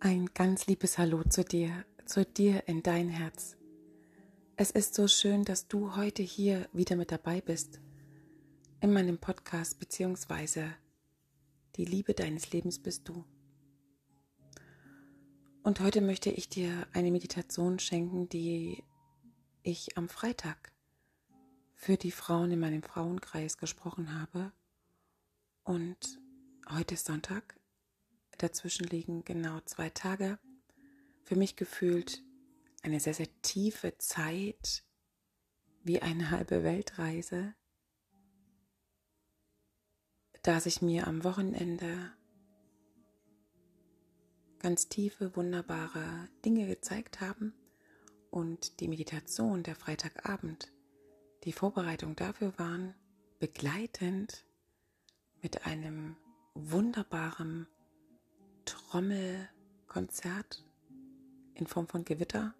Ein ganz liebes Hallo zu dir, zu dir in dein Herz. Es ist so schön, dass du heute hier wieder mit dabei bist in meinem Podcast beziehungsweise die Liebe deines Lebens bist du. Und heute möchte ich dir eine Meditation schenken, die ich am Freitag für die Frauen in meinem Frauenkreis gesprochen habe. Und heute ist Sonntag Dazwischen liegen genau zwei Tage. Für mich gefühlt eine sehr, sehr tiefe Zeit, wie eine halbe Weltreise, da sich mir am Wochenende ganz tiefe, wunderbare Dinge gezeigt haben und die Meditation der Freitagabend, die Vorbereitung dafür waren, begleitend mit einem wunderbaren Trommelkonzert in Form von Gewitter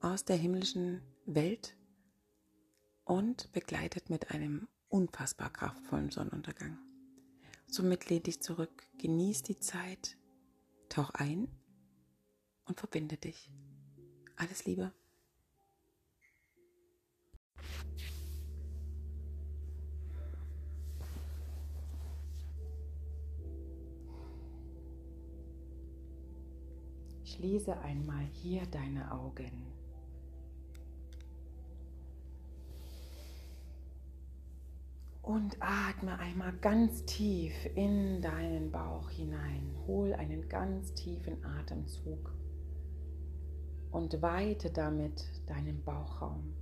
aus der himmlischen Welt und begleitet mit einem unfassbar kraftvollen Sonnenuntergang. Somit lehn dich zurück, genieß die Zeit, tauch ein und verbinde dich. Alles Liebe. Schließe einmal hier deine Augen. Und atme einmal ganz tief in deinen Bauch hinein. Hol einen ganz tiefen Atemzug und weite damit deinen Bauchraum.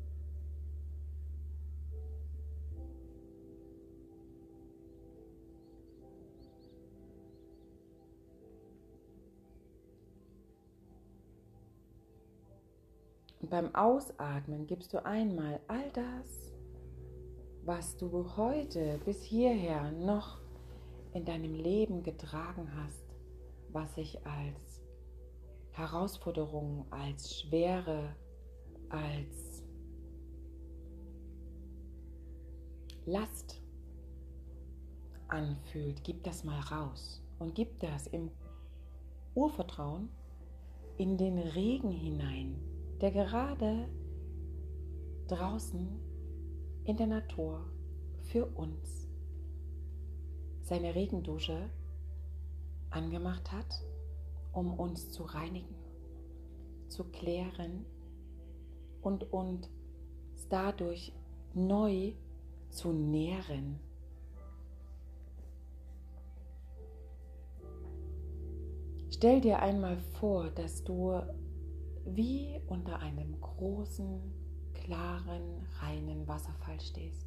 Und beim Ausatmen gibst du einmal all das, was du heute bis hierher noch in deinem Leben getragen hast, was sich als Herausforderung, als Schwere, als Last anfühlt, gib das mal raus und gib das im Urvertrauen in den Regen hinein, der gerade draußen in der Natur für uns seine Regendusche angemacht hat, um uns zu reinigen, zu klären und uns dadurch neu zu nähren. Stell dir einmal vor, dass du wie unter einem großen, klaren, reinen Wasserfall stehst.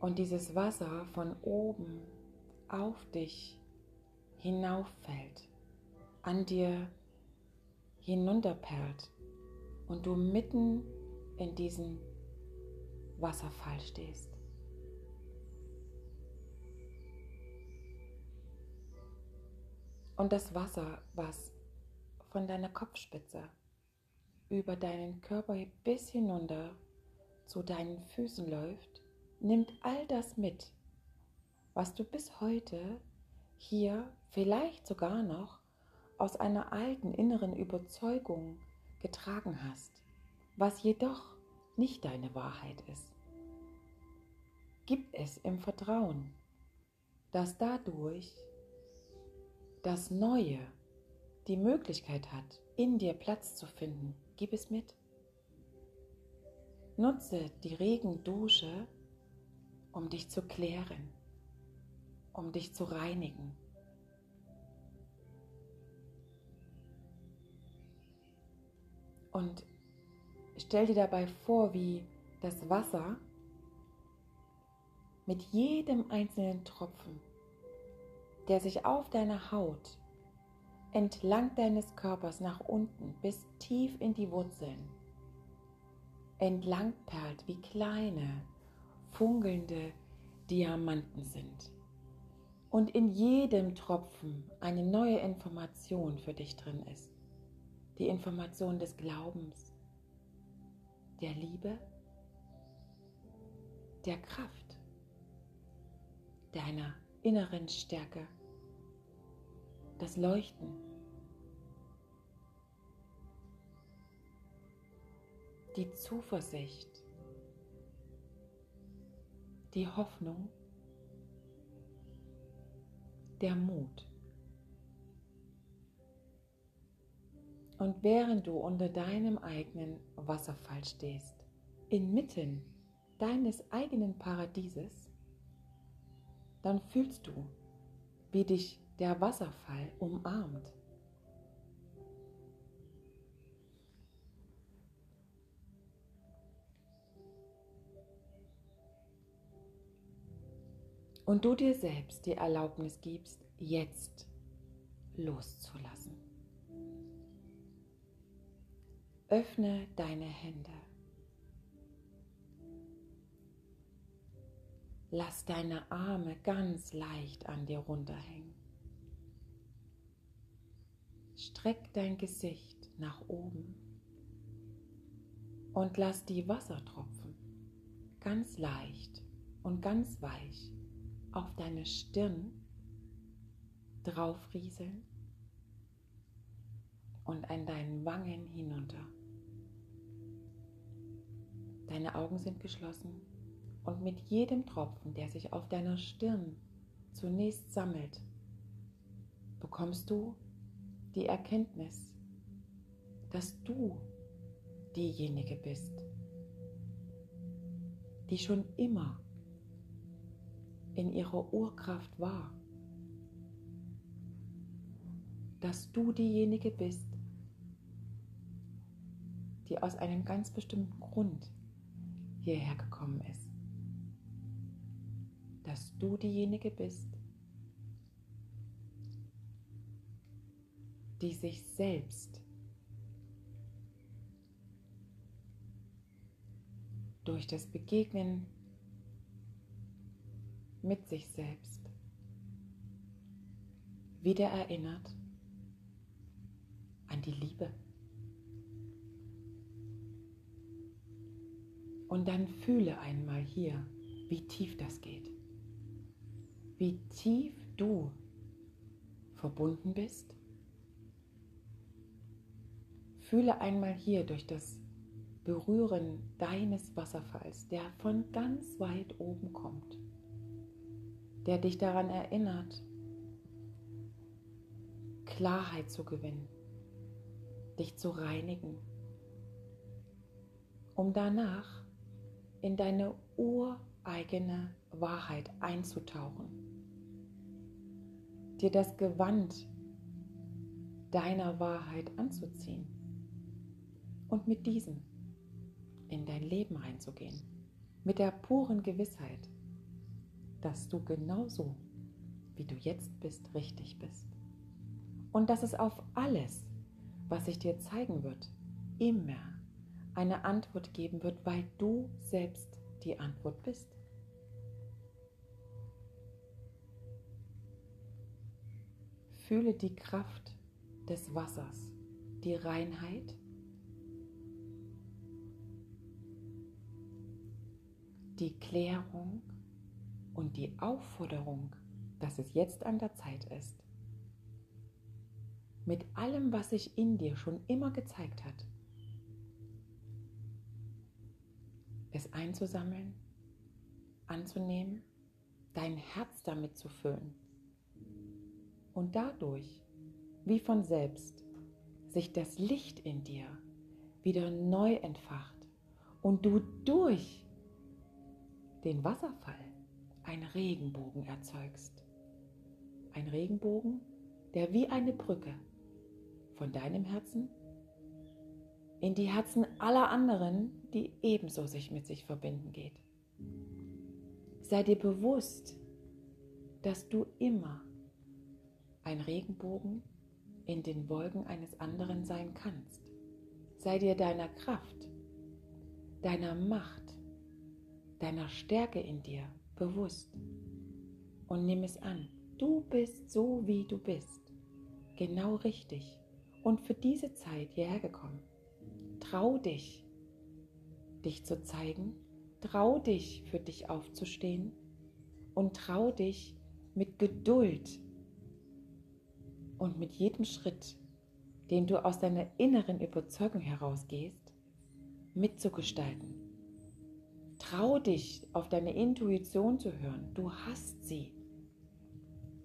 Und dieses Wasser von oben auf dich hinauffällt, an dir hinunterperlt und du mitten in diesem Wasserfall stehst. Und das Wasser, was von deiner Kopfspitze über deinen Körper bis hinunter zu deinen Füßen läuft, nimmt all das mit, was du bis heute hier vielleicht sogar noch aus einer alten inneren Überzeugung getragen hast, was jedoch nicht deine Wahrheit ist. Gib es im Vertrauen, dass dadurch das Neue die Möglichkeit hat, in dir Platz zu finden, gib es mit. Nutze die Regendusche, um dich zu klären, um dich zu reinigen. Und stell dir dabei vor, wie das Wasser mit jedem einzelnen Tropfen der sich auf deiner Haut entlang deines Körpers nach unten bis tief in die Wurzeln entlang perlt, wie kleine, funkelnde Diamanten sind. Und in jedem Tropfen eine neue Information für dich drin ist. Die Information des Glaubens, der Liebe, der Kraft, deiner inneren Stärke, das Leuchten. Die Zuversicht, die Hoffnung, der Mut. Und während du unter deinem eigenen Wasserfall stehst, inmitten deines eigenen Paradieses, dann fühlst du, wie dich der Wasserfall umarmt. Und du dir selbst die Erlaubnis gibst, jetzt loszulassen. Öffne deine Hände. Lass deine Arme ganz leicht an dir runterhängen. Streck dein Gesicht nach oben und lass die Wassertropfen ganz leicht und ganz weich auf deine Stirn draufrieseln und an deinen Wangen hinunter. Deine Augen sind geschlossen und mit jedem Tropfen, der sich auf deiner Stirn zunächst sammelt, bekommst du die Erkenntnis, dass du diejenige bist, die schon immer in ihrer Urkraft war, dass du diejenige bist, die aus einem ganz bestimmten Grund hierher gekommen ist. Dass du diejenige bist, die sich selbst durch das Begegnen mit sich selbst wieder erinnert an die Liebe. Und dann fühle einmal hier, wie tief das geht wie tief du verbunden bist? Fühle einmal hier durch das Berühren deines Wasserfalls, der von ganz weit oben kommt, der dich daran erinnert, Klarheit zu gewinnen, dich zu reinigen, um danach in deine ureigene Wahrheit einzutauchen dir das Gewand deiner Wahrheit anzuziehen und mit diesem in dein Leben reinzugehen. Mit der puren Gewissheit, dass du genauso, wie du jetzt bist, richtig bist. Und dass es auf alles, was sich dir zeigen wird, immer eine Antwort geben wird, weil du selbst die Antwort bist. Fühle die Kraft des Wassers, die Reinheit, die Klärung und die Aufforderung, dass es jetzt an der Zeit ist, mit allem, was sich in dir schon immer gezeigt hat, es einzusammeln, anzunehmen, dein Herz damit zu füllen und dadurch, wie von selbst, sich das Licht in dir wieder neu entfacht und du durch den Wasserfall einen Regenbogen erzeugst. Ein Regenbogen, der wie eine Brücke von deinem Herzen in die Herzen aller anderen, die ebenso sich mit sich verbinden geht. Sei dir bewusst, dass du immer ein Regenbogen in den Wolken eines anderen sein kannst. Sei dir deiner Kraft, deiner Macht, deiner Stärke in dir bewusst und nimm es an. Du bist so, wie du bist, genau richtig und für diese Zeit hierher gekommen. Trau dich, dich zu zeigen, trau dich, für dich aufzustehen und trau dich mit Geduld und mit jedem Schritt, den du aus deiner inneren Überzeugung herausgehst, mitzugestalten. Trau dich, auf deine Intuition zu hören. Du hast sie.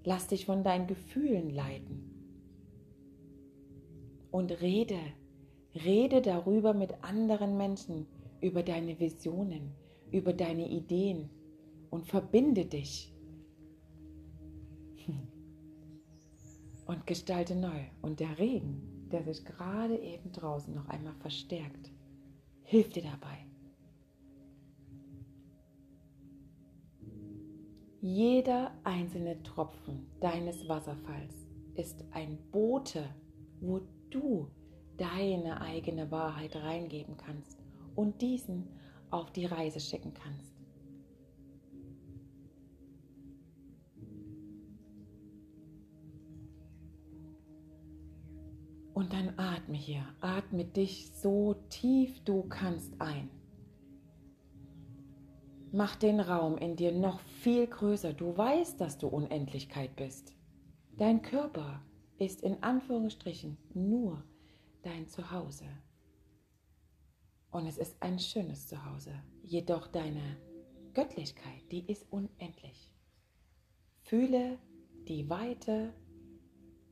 Lass dich von deinen Gefühlen leiten. Und rede, rede darüber mit anderen Menschen, über deine Visionen, über deine Ideen und verbinde dich. Und gestalte neu. Und der Regen, der sich gerade eben draußen noch einmal verstärkt, hilft dir dabei. Jeder einzelne Tropfen deines Wasserfalls ist ein Bote, wo du deine eigene Wahrheit reingeben kannst und diesen auf die Reise schicken kannst. Und dann atme hier, atme dich so tief du kannst ein. Mach den Raum in dir noch viel größer. Du weißt, dass du Unendlichkeit bist. Dein Körper ist in Anführungsstrichen nur dein Zuhause. Und es ist ein schönes Zuhause. Jedoch deine Göttlichkeit, die ist unendlich. Fühle die Weite,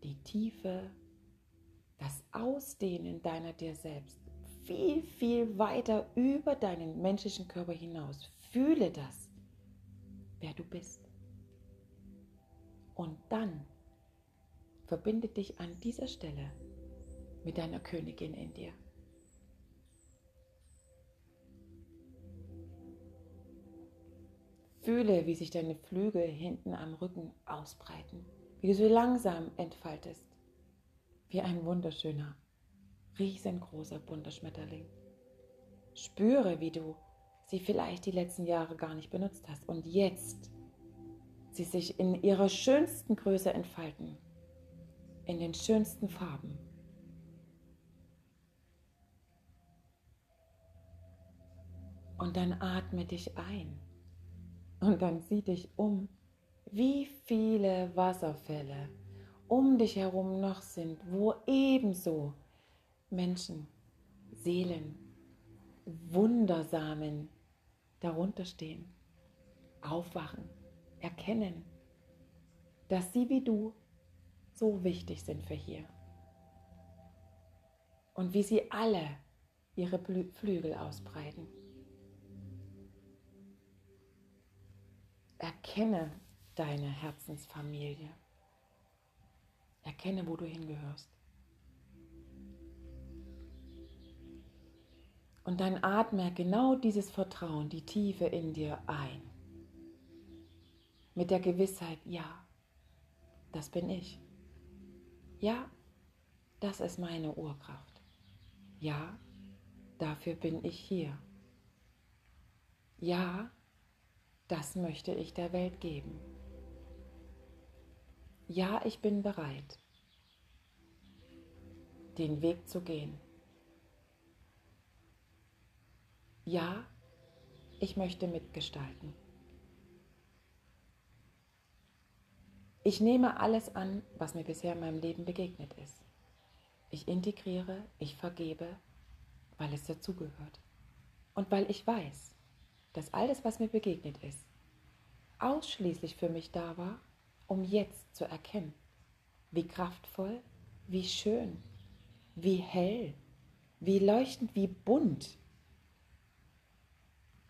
die Tiefe, das Ausdehnen deiner dir selbst viel, viel weiter über deinen menschlichen Körper hinaus. Fühle das, wer du bist. Und dann verbinde dich an dieser Stelle mit deiner Königin in dir. Fühle, wie sich deine Flügel hinten am Rücken ausbreiten, wie du so langsam entfaltest, wie ein wunderschöner, riesengroßer bunter Schmetterling. Spüre, wie du sie vielleicht die letzten Jahre gar nicht benutzt hast und jetzt sie sich in ihrer schönsten Größe entfalten, in den schönsten Farben. Und dann atme dich ein. Und dann sieh dich um, wie viele Wasserfälle um dich herum noch sind, wo ebenso Menschen, Seelen, Wundersamen darunter stehen, aufwachen, erkennen, dass sie wie du so wichtig sind für hier. Und wie sie alle ihre Flügel ausbreiten. Erkenne deine Herzensfamilie. Erkenne, wo du hingehörst. Und dann atme genau dieses Vertrauen, die Tiefe in dir ein. Mit der Gewissheit, ja, das bin ich. Ja, das ist meine Urkraft. Ja, dafür bin ich hier. Ja, das möchte ich der Welt geben. Ja, ich bin bereit, den Weg zu gehen. Ja, ich möchte mitgestalten. Ich nehme alles an, was mir bisher in meinem Leben begegnet ist. Ich integriere, ich vergebe, weil es dazugehört. Und weil ich weiß, dass alles, was mir begegnet ist, ausschließlich für mich da war, um jetzt zu erkennen, wie kraftvoll, wie schön, wie hell, wie leuchtend, wie bunt,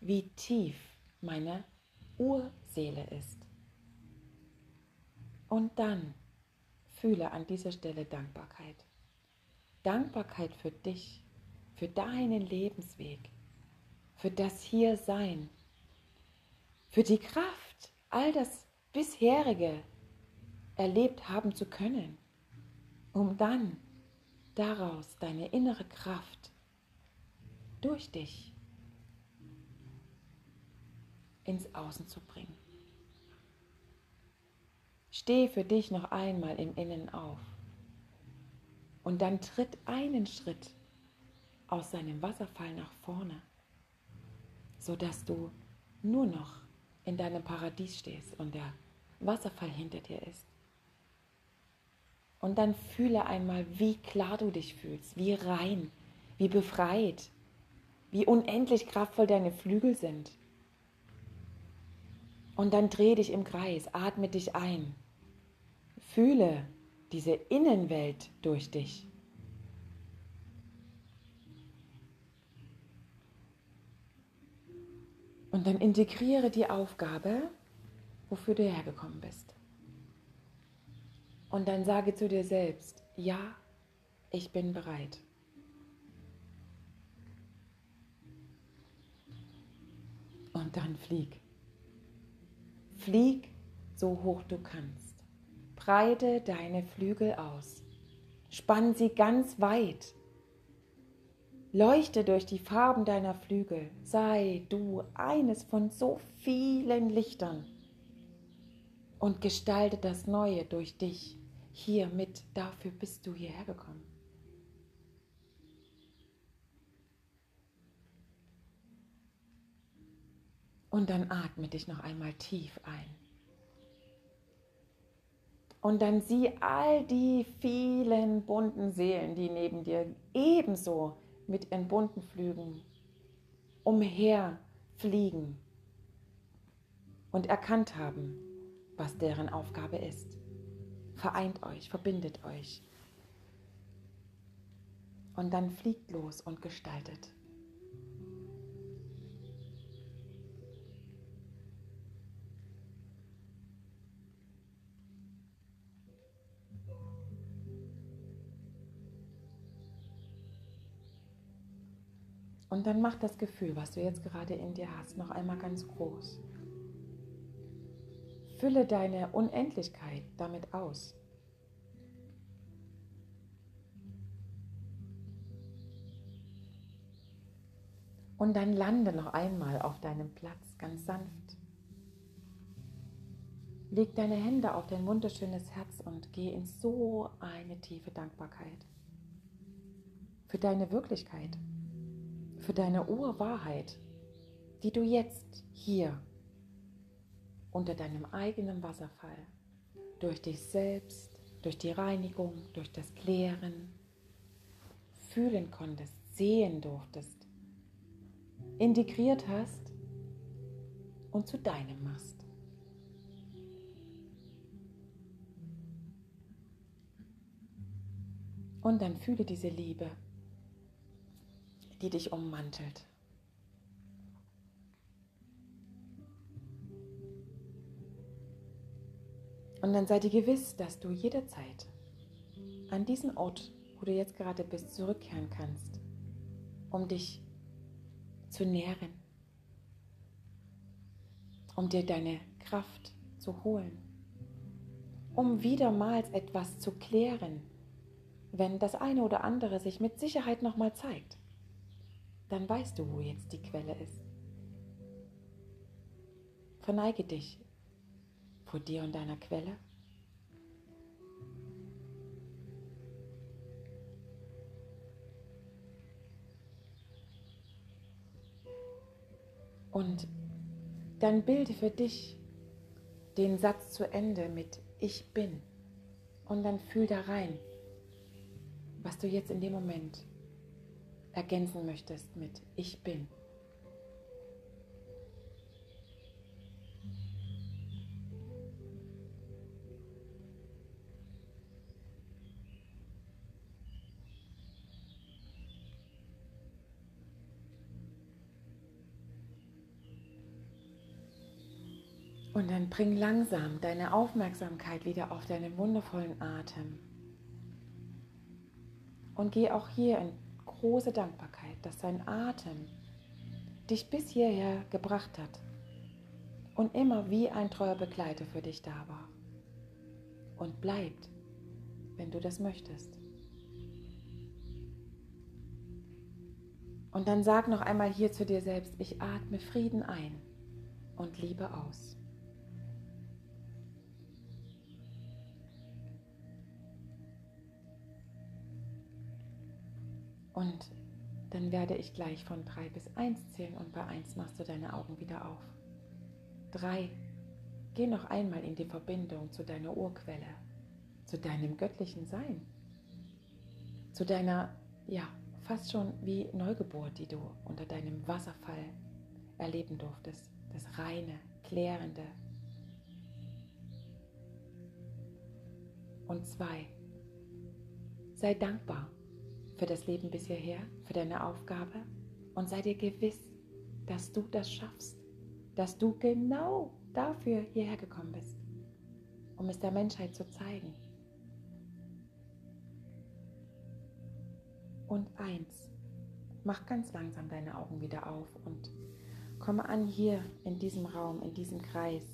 wie tief meine Urseele ist. Und dann fühle an dieser Stelle Dankbarkeit. Dankbarkeit für dich, für deinen Lebensweg, für das Hiersein, für die Kraft, all das bisherige erlebt haben zu können, um dann daraus deine innere Kraft durch dich ins Außen zu bringen. Steh für dich noch einmal im Innen auf und dann tritt einen Schritt aus seinem Wasserfall nach vorne sodass du nur noch in deinem Paradies stehst und der Wasserfall hinter dir ist. Und dann fühle einmal, wie klar du dich fühlst, wie rein, wie befreit, wie unendlich kraftvoll deine Flügel sind. Und dann dreh dich im Kreis, atme dich ein. Fühle diese Innenwelt durch dich. Und dann integriere die Aufgabe, wofür du hergekommen bist. Und dann sage zu dir selbst, ja, ich bin bereit. Und dann flieg. Flieg so hoch du kannst. Breite deine Flügel aus. Spann sie ganz weit. Leuchte durch die Farben deiner Flügel. Sei du eines von so vielen Lichtern. Und gestalte das Neue durch dich. Hier mit, dafür bist du hierher gekommen. Und dann atme dich noch einmal tief ein. Und dann sieh all die vielen bunten Seelen, die neben dir ebenso mit ihren bunten Flügen umherfliegen und erkannt haben, was deren Aufgabe ist. Vereint euch, verbindet euch. Und dann fliegt los und gestaltet. Und dann mach das Gefühl, was du jetzt gerade in dir hast, noch einmal ganz groß. Fülle deine Unendlichkeit damit aus. Und dann lande noch einmal auf deinem Platz ganz sanft. Leg deine Hände auf dein wunderschönes Herz und geh in so eine tiefe Dankbarkeit für deine Wirklichkeit für deine Urwahrheit, die du jetzt hier unter deinem eigenen Wasserfall durch dich selbst, durch die Reinigung, durch das Klären fühlen konntest, sehen durftest, integriert hast und zu deinem machst. Und dann fühle diese Liebe die dich ummantelt. Und dann sei dir gewiss, dass du jederzeit an diesen Ort, wo du jetzt gerade bist, zurückkehren kannst, um dich zu nähren, um dir deine Kraft zu holen, um wiedermals etwas zu klären, wenn das eine oder andere sich mit Sicherheit nochmal zeigt dann weißt du, wo jetzt die Quelle ist. Verneige dich vor dir und deiner Quelle. Und dann bilde für dich den Satz zu Ende mit Ich bin. Und dann fühl da rein, was du jetzt in dem Moment ergänzen möchtest mit Ich bin. Und dann bring langsam deine Aufmerksamkeit wieder auf deinen wundervollen Atem. Und geh auch hier in große Dankbarkeit, dass sein Atem dich bis hierher gebracht hat und immer wie ein treuer Begleiter für dich da war. Und bleibt, wenn du das möchtest. Und dann sag noch einmal hier zu dir selbst, ich atme Frieden ein und Liebe aus. Und dann werde ich gleich von 3 bis 1 zählen und bei 1 machst du deine Augen wieder auf. Drei, geh noch einmal in die Verbindung zu deiner Urquelle, zu deinem göttlichen Sein, zu deiner, ja, fast schon wie Neugeburt, die du unter deinem Wasserfall erleben durftest. Das reine, klärende. Und zwei, sei dankbar für das Leben bis hierher, für deine Aufgabe und sei dir gewiss, dass du das schaffst, dass du genau dafür hierher gekommen bist, um es der Menschheit zu zeigen. Und eins, mach ganz langsam deine Augen wieder auf und komme an hier in diesem Raum, in diesem Kreis,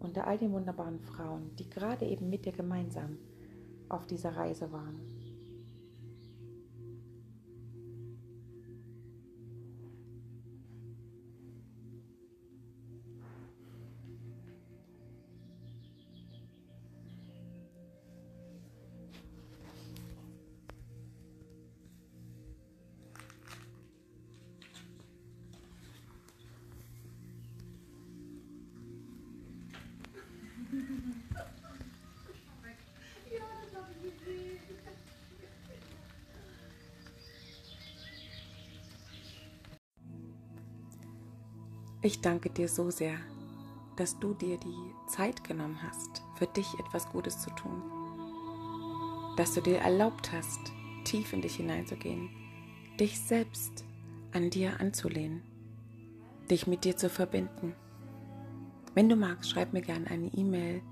unter all den wunderbaren Frauen, die gerade eben mit dir gemeinsam auf dieser Reise waren. Ich danke dir so sehr, dass du dir die Zeit genommen hast, für dich etwas Gutes zu tun. Dass du dir erlaubt hast, tief in dich hineinzugehen, dich selbst an dir anzulehnen, dich mit dir zu verbinden. Wenn du magst, schreib mir gerne eine E-Mail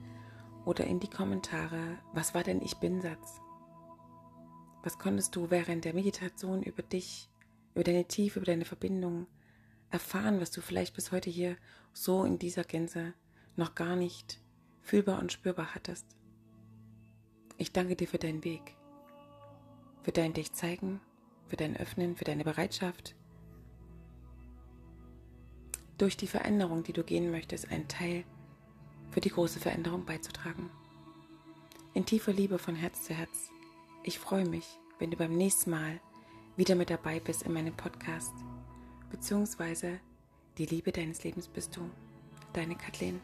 oder in die Kommentare, was war denn Ich Bin-Satz? Was konntest du während der Meditation über dich, über deine Tiefe, über deine Verbindung erfahren, was du vielleicht bis heute hier so in dieser Gänze noch gar nicht fühlbar und spürbar hattest. Ich danke dir für deinen Weg, für dein Dich zeigen, für dein Öffnen, für deine Bereitschaft, durch die Veränderung, die du gehen möchtest, einen Teil für die große Veränderung beizutragen. In tiefer Liebe von Herz zu Herz. Ich freue mich, wenn du beim nächsten Mal wieder mit dabei bist in meinem Podcast beziehungsweise die Liebe deines Lebens bist du, deine Kathleen.